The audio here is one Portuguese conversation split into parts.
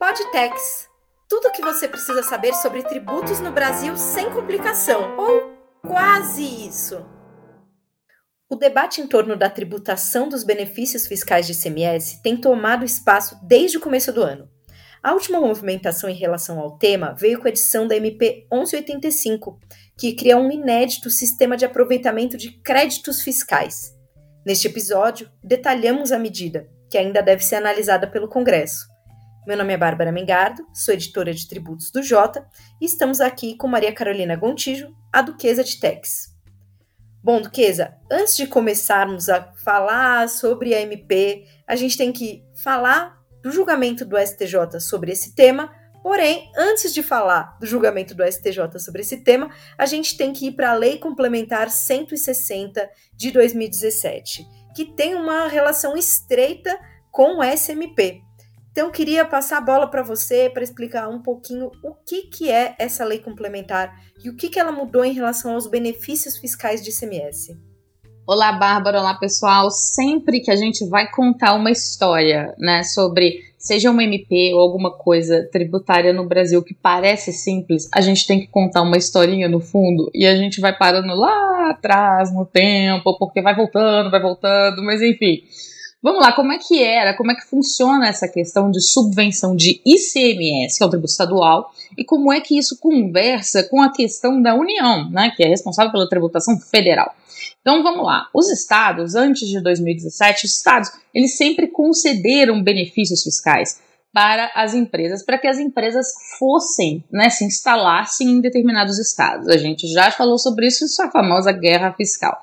Podtex. Tudo o que você precisa saber sobre tributos no Brasil sem complicação, ou quase isso. O debate em torno da tributação dos benefícios fiscais de ICMS tem tomado espaço desde o começo do ano. A última movimentação em relação ao tema veio com a edição da MP 1185, que cria um inédito sistema de aproveitamento de créditos fiscais. Neste episódio, detalhamos a medida, que ainda deve ser analisada pelo Congresso. Meu nome é Bárbara Mengardo, sou editora de tributos do Jota e estamos aqui com Maria Carolina Gontijo, a Duquesa de Tex. Bom, Duquesa, antes de começarmos a falar sobre a MP, a gente tem que falar do julgamento do STJ sobre esse tema. Porém, antes de falar do julgamento do STJ sobre esse tema, a gente tem que ir para a Lei Complementar 160 de 2017, que tem uma relação estreita com o SMP. Então, queria passar a bola para você para explicar um pouquinho o que, que é essa lei complementar e o que, que ela mudou em relação aos benefícios fiscais de ICMS. Olá, Bárbara, olá, pessoal. Sempre que a gente vai contar uma história, né, sobre seja uma MP ou alguma coisa tributária no Brasil que parece simples, a gente tem que contar uma historinha no fundo e a gente vai parando lá atrás no tempo, porque vai voltando, vai voltando, mas enfim. Vamos lá, como é que era, como é que funciona essa questão de subvenção de ICMS, que é o tributo estadual, e como é que isso conversa com a questão da União, né, que é responsável pela tributação federal. Então vamos lá, os estados, antes de 2017, os estados, eles sempre concederam benefícios fiscais para as empresas, para que as empresas fossem, né, se instalassem em determinados estados. A gente já falou sobre isso, isso é a famosa guerra fiscal.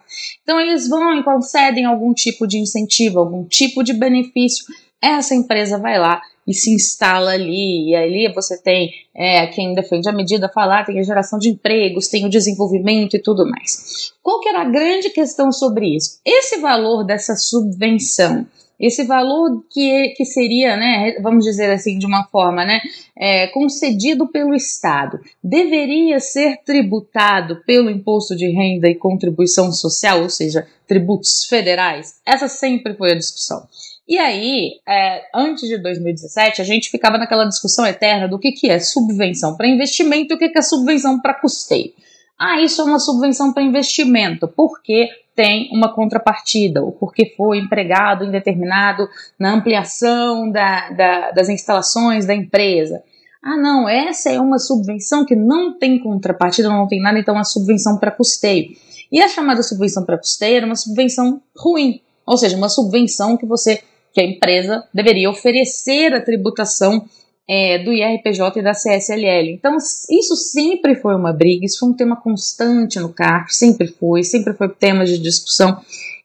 Então eles vão e concedem algum tipo de incentivo, algum tipo de benefício. Essa empresa vai lá e se instala ali, e ali você tem é, quem defende a medida falar, tem a geração de empregos, tem o desenvolvimento e tudo mais. Qual que era a grande questão sobre isso? Esse valor dessa subvenção esse valor que, que seria, né, vamos dizer assim, de uma forma, né, é, concedido pelo Estado, deveria ser tributado pelo imposto de renda e contribuição social, ou seja, tributos federais? Essa sempre foi a discussão. E aí, é, antes de 2017, a gente ficava naquela discussão eterna do que, que é subvenção para investimento e o que, que é subvenção para custeio. Ah, isso é uma subvenção para investimento, porque tem uma contrapartida, ou porque foi empregado indeterminado na ampliação da, da, das instalações da empresa. Ah, não, essa é uma subvenção que não tem contrapartida, não tem nada, então é subvenção para custeio. E a chamada subvenção para custeio era uma subvenção ruim, ou seja, uma subvenção que você, que a empresa deveria oferecer a tributação é, do IRPJ e da CSLL. Então, isso sempre foi uma briga, isso foi um tema constante no CARF, sempre foi, sempre foi tema de discussão.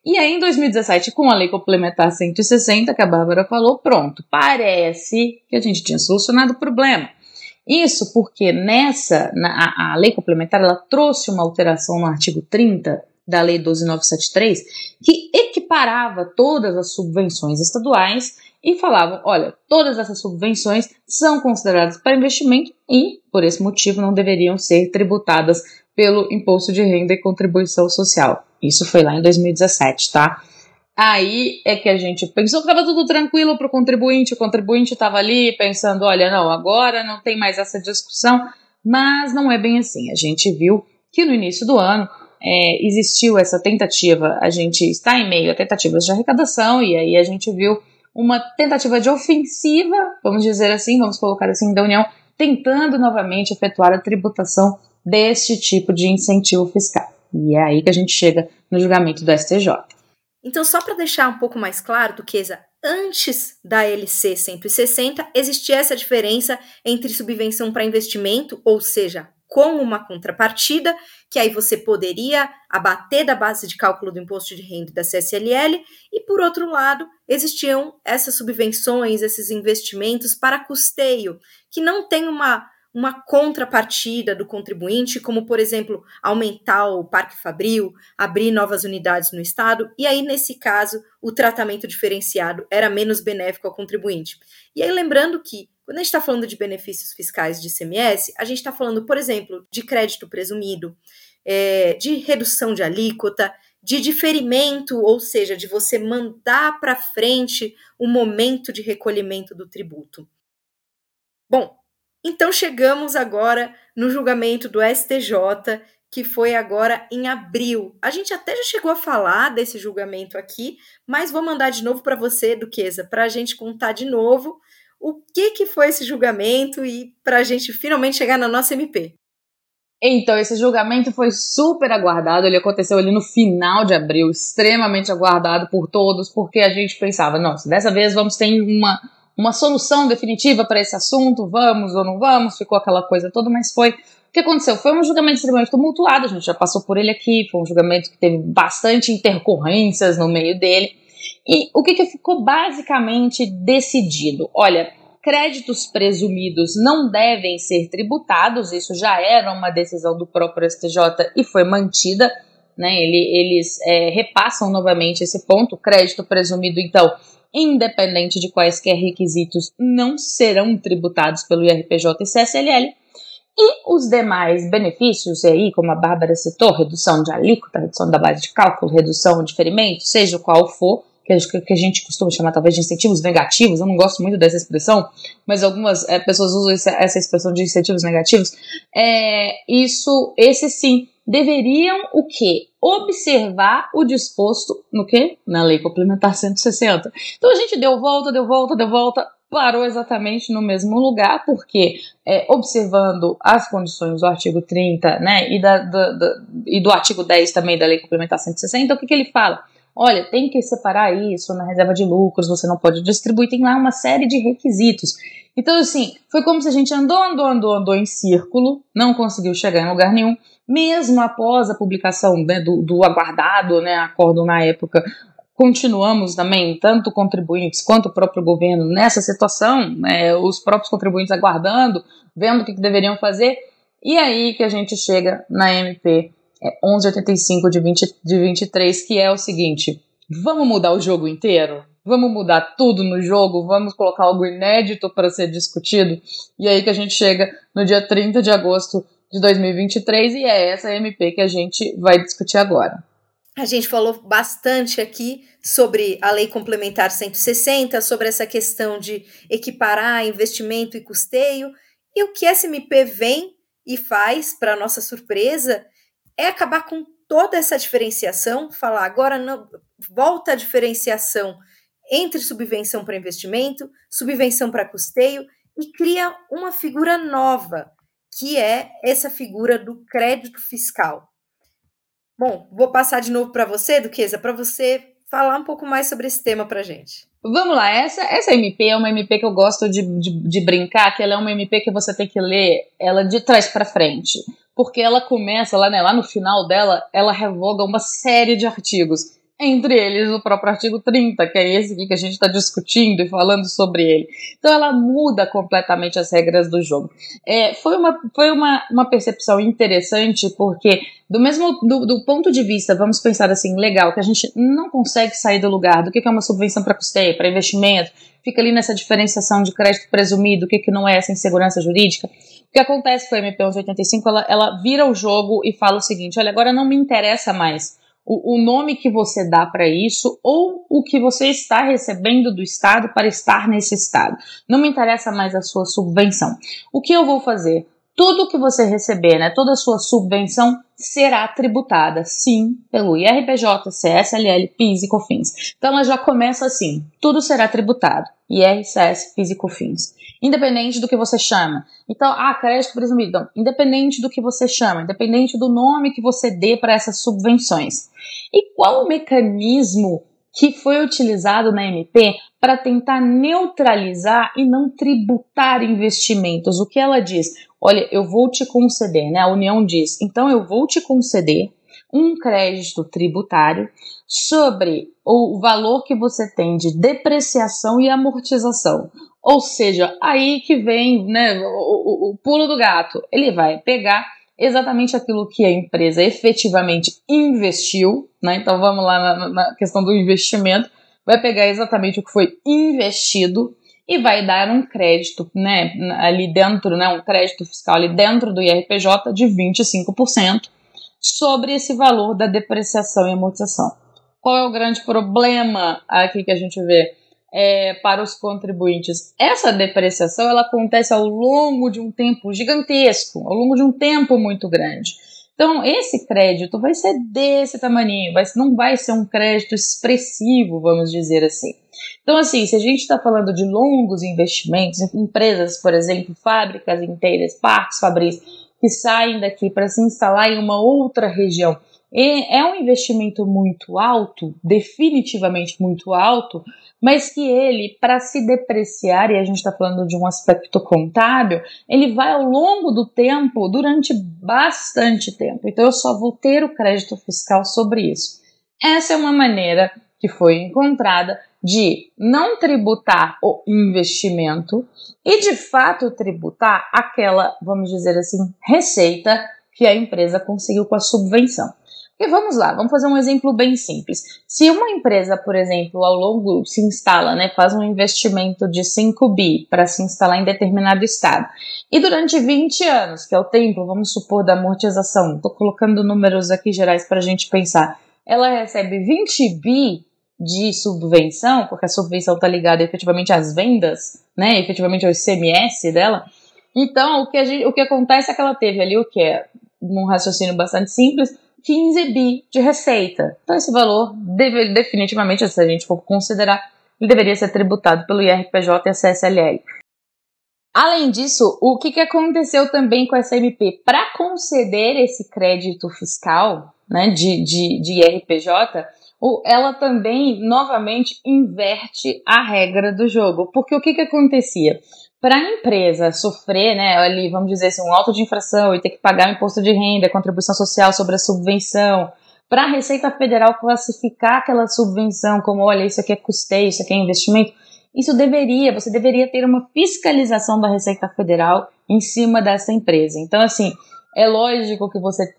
E aí, em 2017, com a Lei Complementar 160, que a Bárbara falou, pronto, parece que a gente tinha solucionado o problema. Isso porque nessa, na, a, a Lei Complementar, ela trouxe uma alteração no artigo 30 da Lei 12973, que equiparava todas as subvenções estaduais e falavam: olha, todas essas subvenções são consideradas para investimento e, por esse motivo, não deveriam ser tributadas pelo imposto de renda e contribuição social. Isso foi lá em 2017, tá? Aí é que a gente pensou que estava tudo tranquilo para o contribuinte, o contribuinte estava ali pensando: olha, não, agora não tem mais essa discussão, mas não é bem assim. A gente viu que no início do ano é, existiu essa tentativa, a gente está em meio a tentativas de arrecadação, e aí a gente viu uma tentativa de ofensiva, vamos dizer assim, vamos colocar assim, da União, tentando novamente efetuar a tributação deste tipo de incentivo fiscal. E é aí que a gente chega no julgamento do STJ. Então, só para deixar um pouco mais claro, Duquesa, antes da LC 160, existia essa diferença entre subvenção para investimento, ou seja, com uma contrapartida, que aí você poderia abater da base de cálculo do imposto de renda da CSLL, e por outro lado, existiam essas subvenções, esses investimentos para custeio, que não tem uma, uma contrapartida do contribuinte, como, por exemplo, aumentar o parque fabril, abrir novas unidades no estado, e aí, nesse caso, o tratamento diferenciado era menos benéfico ao contribuinte. E aí, lembrando que quando a gente está falando de benefícios fiscais de ICMS, a gente está falando, por exemplo, de crédito presumido, é, de redução de alíquota, de diferimento, ou seja, de você mandar para frente o momento de recolhimento do tributo. Bom, então chegamos agora no julgamento do STJ, que foi agora em abril. A gente até já chegou a falar desse julgamento aqui, mas vou mandar de novo para você, Duquesa, para a gente contar de novo o que, que foi esse julgamento e para a gente finalmente chegar na nossa MP. Então, esse julgamento foi super aguardado, ele aconteceu ali no final de abril, extremamente aguardado por todos, porque a gente pensava, nossa, dessa vez vamos ter uma uma solução definitiva para esse assunto, vamos ou não vamos, ficou aquela coisa toda, mas foi. O que aconteceu? Foi um julgamento extremamente tumultuado, a gente já passou por ele aqui, foi um julgamento que teve bastante intercorrências no meio dele. E o que, que ficou basicamente decidido? Olha, créditos presumidos não devem ser tributados, isso já era uma decisão do próprio STJ e foi mantida. Né, ele, eles é, repassam novamente esse ponto. Crédito presumido, então, independente de quaisquer requisitos, não serão tributados pelo IRPJ e CSLL. E os demais benefícios, aí, como a Bárbara citou, redução de alíquota, redução da base de cálculo, redução de ferimento, seja qual for, que a, gente costuma chamar talvez de incentivos negativos, eu não gosto muito dessa expressão, mas algumas é, pessoas usam essa expressão de incentivos negativos, é, isso, esse sim, deveriam o quê? Observar o disposto no quê? Na Lei Complementar 160. Então a gente deu volta, deu volta, deu volta, parou exatamente no mesmo lugar, porque é, observando as condições do artigo 30 né, e, da, e do artigo 10 também da Lei Complementar 160, o que, que ele fala? Olha, tem que separar isso na reserva de lucros, você não pode distribuir, tem lá uma série de requisitos. Então, assim, foi como se a gente andou, andou, andou, andou em círculo, não conseguiu chegar em lugar nenhum, mesmo após a publicação né, do, do aguardado né, acordo na época, continuamos também, tanto contribuintes quanto o próprio governo, nessa situação, né, os próprios contribuintes aguardando, vendo o que, que deveriam fazer, e aí que a gente chega na MP 1185 de, 20, de 23, que é o seguinte: vamos mudar o jogo inteiro? Vamos mudar tudo no jogo? Vamos colocar algo inédito para ser discutido? E aí que a gente chega no dia 30 de agosto de 2023 e é essa MP que a gente vai discutir agora. A gente falou bastante aqui sobre a Lei Complementar 160, sobre essa questão de equiparar investimento e custeio. E o que essa MP vem e faz, para nossa surpresa, é acabar com toda essa diferenciação, falar agora não, volta a diferenciação entre subvenção para investimento, subvenção para custeio e cria uma figura nova, que é essa figura do crédito fiscal. Bom, vou passar de novo para você, Duquesa, para você falar um pouco mais sobre esse tema para gente. Vamos lá, essa, essa MP é uma MP que eu gosto de, de, de brincar, que ela é uma MP que você tem que ler ela de trás para frente, porque ela começa lá, né, lá no final dela, ela revoga uma série de artigos entre eles o próprio artigo 30, que é esse aqui que a gente está discutindo e falando sobre ele. Então ela muda completamente as regras do jogo. É, foi uma, foi uma, uma percepção interessante, porque do mesmo do, do, ponto de vista, vamos pensar assim, legal, que a gente não consegue sair do lugar do que é uma subvenção para custeio, para investimento, fica ali nessa diferenciação de crédito presumido, o que, que não é essa insegurança jurídica. O que acontece com a MP 1185, ela, ela vira o jogo e fala o seguinte: olha, agora não me interessa mais o, o nome que você dá para isso ou o que você está recebendo do Estado para estar nesse Estado. Não me interessa mais a sua subvenção. O que eu vou fazer? Tudo que você receber, né, toda a sua subvenção será tributada, sim, pelo IRPJ, CSLL, PIS e COFINS. Então ela já começa assim: tudo será tributado. IRCS, PIS e COFINS independente do que você chama. Então, ah, crédito presumido. Então, independente do que você chama, independente do nome que você dê para essas subvenções. E qual o mecanismo que foi utilizado na MP para tentar neutralizar e não tributar investimentos? O que ela diz? Olha, eu vou te conceder, né? A União diz, então eu vou te conceder um crédito tributário sobre o valor que você tem de depreciação e amortização. Ou seja, aí que vem né, o, o, o pulo do gato. Ele vai pegar exatamente aquilo que a empresa efetivamente investiu, né? Então vamos lá na, na, questão do investimento, vai pegar exatamente o que foi investido e vai dar um crédito, né, ali dentro, né, um crédito fiscal ali dentro do IRPJ de 25% sobre esse valor da depreciação e amortização. Qual é o grande problema aqui que a gente vê? é, para os contribuintes. Essa depreciação ela acontece ao longo de um tempo gigantesco, ao longo de um tempo muito grande. Então, esse crédito vai ser desse tamanho, vai, não vai ser um crédito expressivo, vamos dizer assim. Então, assim, se a gente está falando de longos investimentos, empresas, por exemplo, fábricas inteiras, parques fabris, que saem daqui para se instalar em uma outra região, é um investimento muito alto, definitivamente muito alto, mas que ele, para se depreciar, e a gente está falando de um aspecto contábil, ele vai ao longo do tempo, durante bastante tempo. Então eu só vou ter o crédito fiscal sobre isso. Essa é uma maneira que foi encontrada de não tributar o investimento e de fato tributar aquela, vamos dizer assim, receita que a empresa conseguiu com a subvenção. E vamos lá, vamos fazer um exemplo bem simples. Se uma empresa, por exemplo, ao longo se instala, né, faz um investimento de 5 bi para se instalar em determinado estado, e durante 20 anos, que é o tempo, vamos supor, da amortização, estou colocando números aqui gerais para a gente pensar, ela recebe 20 bi de subvenção, porque a subvenção está ligada efetivamente às vendas, né, efetivamente ao ICMS dela. Então, o que, gente, o que acontece é que ela teve ali o que é um raciocínio bastante simples, 15 bi de receita. Então, esse valor, deve, definitivamente, se a gente for considerar, ele deveria ser tributado pelo IRPJ e a CSLL. Além disso, o que, que aconteceu também com essa MP? Para conceder esse crédito fiscal né, de, de, de IRPJ, ela também novamente inverte a regra do jogo. Porque o que, que acontecia? Para a empresa sofrer, né, ali, vamos dizer assim, um auto de infração e ter que pagar o imposto de renda, contribuição social sobre a subvenção, para a Receita Federal classificar aquela subvenção como, olha, isso aqui é custeio, isso aqui é investimento, isso deveria, você deveria ter uma fiscalização da Receita Federal em cima dessa empresa. Então, assim, é lógico que você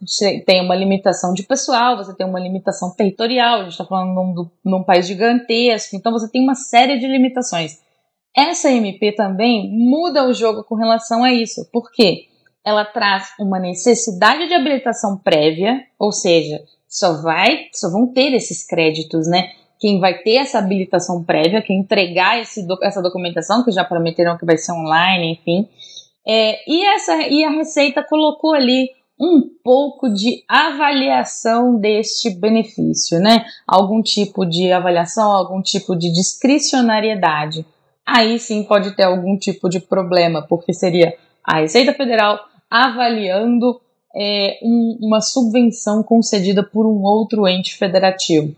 tem uma limitação de pessoal, você tem uma limitação territorial, a gente está falando num, num país gigantesco, então você tem uma série de limitações. Essa MP também muda o jogo com relação a isso, porque ela traz uma necessidade de habilitação prévia, ou seja, só vai, só vão ter esses créditos, né? Quem vai ter essa habilitação prévia, quem entregar esse, essa documentação, que já prometeram que vai ser online, enfim. É, e, essa, e a Receita colocou ali um pouco de avaliação deste benefício, né? Algum tipo de avaliação, algum tipo de discricionariedade aí sim pode ter algum tipo de problema, porque seria a Receita Federal avaliando é, um, uma subvenção concedida por um outro ente federativo.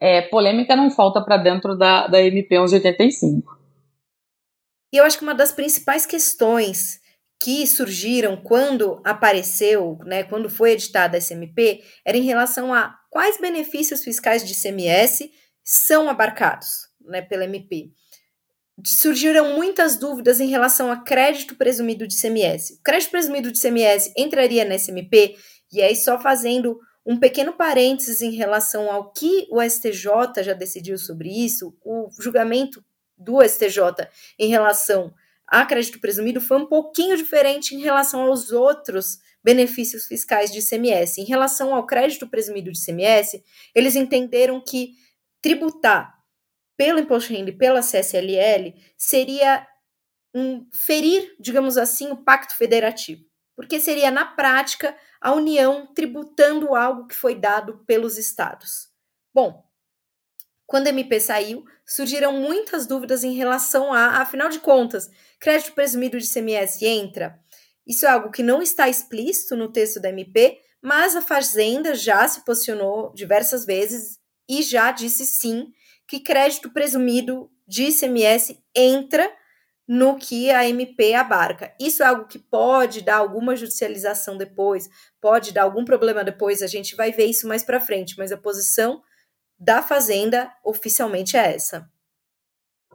É, polêmica não falta para dentro da, da MP 1185. E eu acho que uma das principais questões que surgiram quando apareceu, né, quando foi editada a SMP, era em relação a quais benefícios fiscais de ICMS são abarcados né, pela MP surgiram muitas dúvidas em relação a crédito presumido de CMS. O crédito presumido de CMS entraria na SMP, e aí só fazendo um pequeno parênteses em relação ao que o STJ já decidiu sobre isso, o julgamento do STJ em relação a crédito presumido foi um pouquinho diferente em relação aos outros benefícios fiscais de CMS. Em relação ao crédito presumido de CMS, eles entenderam que tributar pelo imposto de renda e pela CSLL seria um, ferir, digamos assim, o pacto federativo, porque seria, na prática, a União tributando algo que foi dado pelos estados. Bom, quando a MP saiu, surgiram muitas dúvidas em relação a, afinal de contas, crédito presumido de CMS entra? Isso é algo que não está explícito no texto da MP, mas a Fazenda já se posicionou diversas vezes e já disse sim que crédito presumido de ICMS entra no que a MP abarca. Isso é algo que pode dar alguma judicialização depois, pode dar algum problema depois, a gente vai ver isso mais para frente, mas a posição da Fazenda oficialmente é essa.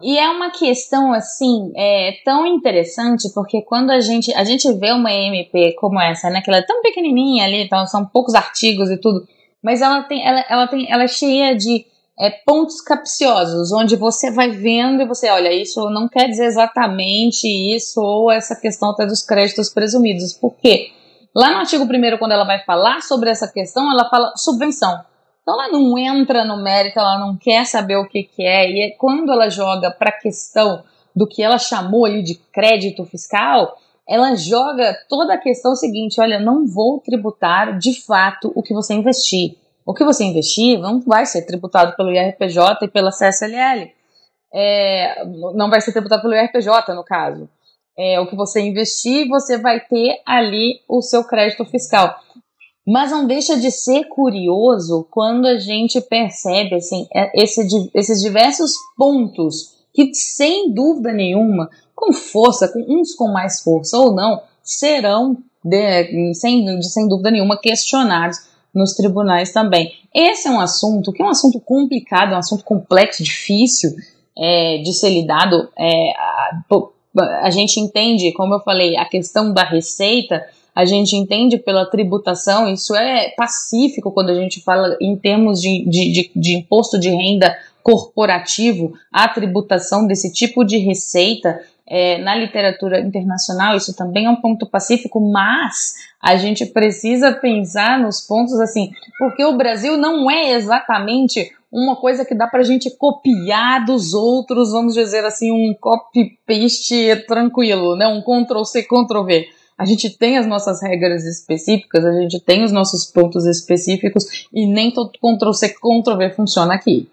E é uma questão assim, é tão interessante, porque quando a gente a gente vê uma MP como essa, né, que ela é tão pequenininha ali, então são poucos artigos e tudo, mas ela tem ela, ela tem ela é cheia de é, pontos capciosos, onde você vai vendo e você, olha, isso não quer dizer exatamente isso, ou essa questão até dos créditos presumidos. Por quê? Lá no artigo 1, quando ela vai falar sobre essa questão, ela fala subvenção. Então ela não entra no mérito, ela não quer saber o que, que é, e é quando ela joga para a questão do que ela chamou ali de crédito fiscal, ela joga toda a questão seguinte: olha, não vou tributar de fato o que você investir. O que você investir não vai ser tributado pelo IRPJ e pela CSLL. É, não vai ser tributado pelo IRPJ, no caso. É, o que você investir, você vai ter ali o seu crédito fiscal. Mas não deixa de ser curioso quando a gente percebe assim, é, esse, esses diversos pontos que, sem dúvida nenhuma, com força, com uns com mais força ou não, serão, de, sem, sem dúvida nenhuma, questionados nos tribunais também. Esse é um assunto que é um assunto complicado, é um assunto complexo, difícil é, de ser lidado. É, a, a gente entende, como eu falei, a questão da receita, a gente entende pela tributação, isso é pacífico quando a gente fala em termos de, de, de, de imposto de renda corporativo, a tributação desse tipo de receita é, na literatura internacional, isso também é um ponto pacífico, mas a gente precisa pensar nos pontos assim, porque o Brasil não é exatamente uma coisa que dá para a gente copiar dos outros, vamos dizer assim, um copy-paste tranquilo, né? um Ctrl-C, Ctrl-V. A gente tem as nossas regras específicas, a gente tem os nossos pontos específicos e nem todo Ctrl-C, Ctrl-V funciona aqui.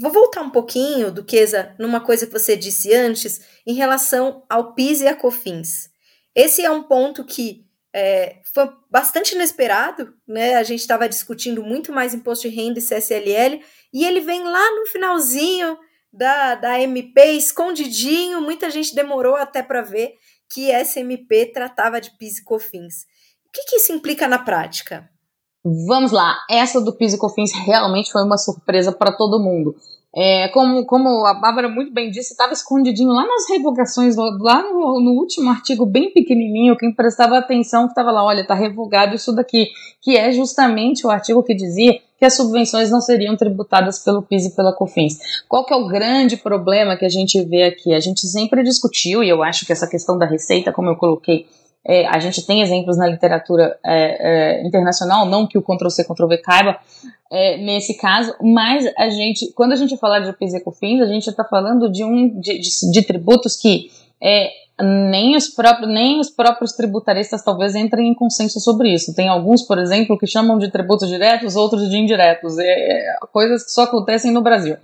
Vou voltar um pouquinho, Duquesa, numa coisa que você disse antes, em relação ao PIS e a COFINS. Esse é um ponto que é, foi bastante inesperado, né? A gente estava discutindo muito mais imposto de renda e CSLL, e ele vem lá no finalzinho da, da MP, escondidinho, muita gente demorou até para ver que essa MP tratava de PIS e COFINS. O que, que isso implica na prática? Vamos lá, essa do PIS e COFINS realmente foi uma surpresa para todo mundo. É, como, como a Bárbara muito bem disse, estava escondidinho lá nas revogações, lá no, no, último artigo, bem pequenininho, quem prestava atenção que estava lá, olha, está revogado isso daqui, que é justamente o artigo que dizia que as subvenções não seriam tributadas pelo PIS e pela COFINS. Qual que é o grande problema que a gente vê aqui? A gente sempre discutiu, e eu acho que essa questão da receita, como eu coloquei, é, a gente tem exemplos na literatura é, é, internacional, não que o Ctrl-C, Ctrl-V caiba é, nesse caso, mas a gente, quando a gente fala de PIS e COFINS, a gente está falando de, um, de, de, de tributos que é, nem os, próprios, nem os próprios tributaristas talvez entrem em consenso sobre isso. Tem alguns, por exemplo, que chamam de tributos diretos, outros de indiretos. É, coisas que só acontecem no Brasil.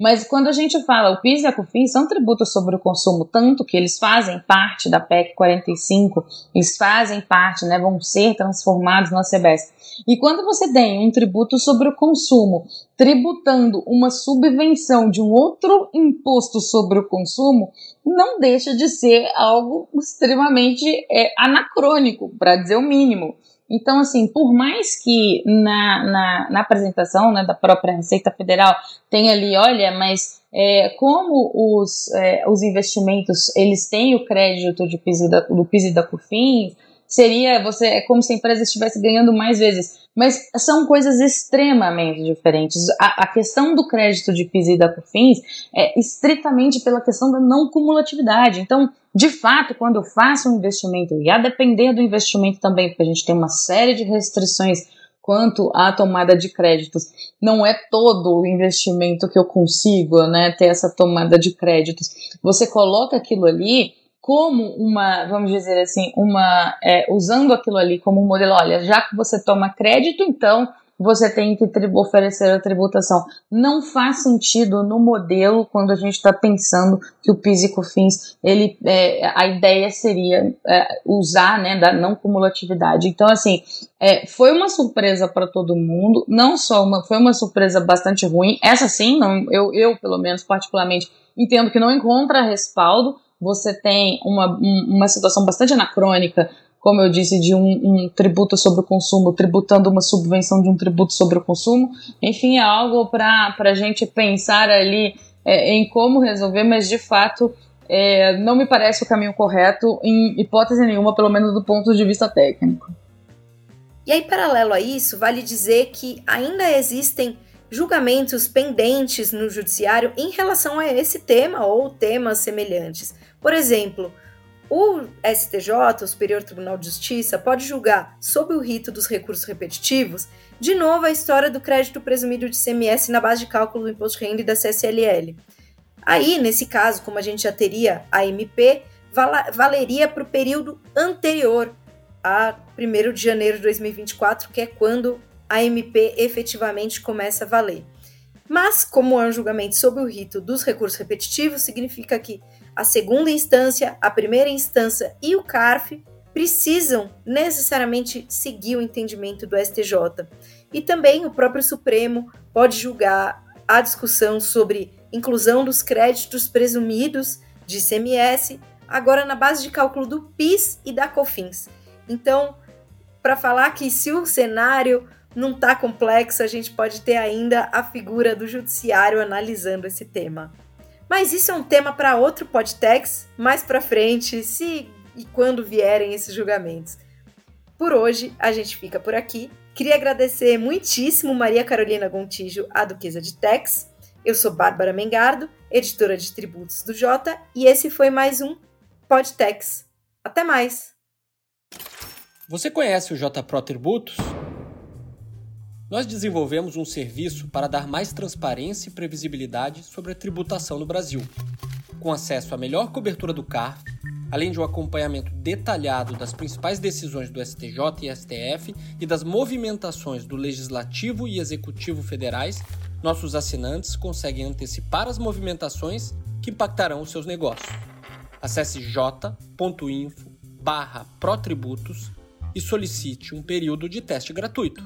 Mas quando a gente fala o PIS e a COFINS são tributos sobre o consumo, tanto que eles fazem parte da PEC 45, eles fazem parte, né, vão ser transformados na CBS. E quando você tem um tributo sobre o consumo, tributando uma subvenção de um outro imposto sobre o consumo, não deixa de ser algo extremamente é, anacrônico, para dizer o mínimo. Então, assim, por mais que na, na, na apresentação né, da própria Receita Federal tenha ali, olha, mas é, como os, é, os investimentos eles têm o crédito de PIS da, do PIS e da COFINS, seria você é como se a empresa estivesse ganhando mais vezes. Mas são coisas extremamente diferentes. A, a questão do crédito de PIS e da COFINS é estritamente pela questão da não cumulatividade. Então, de fato, quando eu faço um investimento, e a depender do investimento também, porque a gente tem uma série de restrições quanto à tomada de créditos, não é todo o investimento que eu consigo né, ter essa tomada de créditos. Você coloca aquilo ali como uma, vamos dizer assim, uma é, usando aquilo ali como um modelo. Olha, já que você toma crédito, então você tem que oferecer a tributação. Não faz sentido no modelo quando a gente está pensando que o PIS e COFINS, ele, é, a ideia seria é, usar né, da não cumulatividade. Então, assim, é, foi uma surpresa para todo mundo, não só uma, foi uma surpresa bastante ruim. Essa sim, não, eu, eu, pelo menos, particularmente, entendo que não encontra respaldo. Você tem uma, uma situação bastante anacrônica como eu disse, de um, um, tributo sobre o consumo, tributando uma subvenção de um tributo sobre o consumo. Enfim, é algo para a gente pensar ali é, em como resolver, mas de fato é, não me parece o caminho correto, em hipótese nenhuma, pelo menos do ponto de vista técnico. E aí, paralelo a isso, vale dizer que ainda existem julgamentos pendentes no judiciário em relação a esse tema ou temas semelhantes. Por exemplo, O STJ, o Superior Tribunal de Justiça, pode julgar, sob o rito dos recursos repetitivos, de novo a história do crédito presumido de CMS na base de cálculo do imposto de renda e da CSLL. Aí, nesse caso, como a gente já teria a MP, valeria para o período anterior a 1 de janeiro de 2024, que é quando a MP efetivamente começa a valer. Mas, como é um julgamento sob o rito dos recursos repetitivos, significa que a segunda instância, a primeira instância e o CARF precisam necessariamente seguir o entendimento do STJ. E também o próprio Supremo pode julgar a discussão sobre inclusão dos créditos presumidos de ICMS, agora na base de cálculo do PIS e da COFINS. Então, para falar que se o cenário não está complexo, a gente pode ter ainda a figura do judiciário analisando esse tema. Mas isso é um tema para outro podtex mais para frente, se e quando vierem esses julgamentos. Por hoje, a gente fica por aqui. Queria agradecer muitíssimo Maria Carolina Gontijo, a Duquesa de Tex. Eu sou Bárbara Mengardo, editora de tributos do Jota, e esse foi mais um Podtex. Até mais! Você conhece o J Pro Tributos? Nós desenvolvemos um serviço para dar mais transparência e previsibilidade sobre a tributação no Brasil, com acesso à melhor cobertura do CARF, além de um acompanhamento detalhado das principais decisões do STJ e STF e das movimentações do Legislativo e Executivo federais, nossos assinantes conseguem antecipar as movimentações que impactarão os seus negócios. Acesse j.info/protributos e solicite um período de teste gratuito.